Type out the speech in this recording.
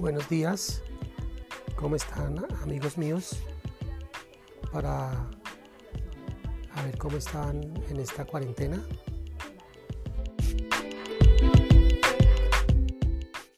Buenos días, ¿cómo están amigos míos? Para a ver cómo están en esta cuarentena.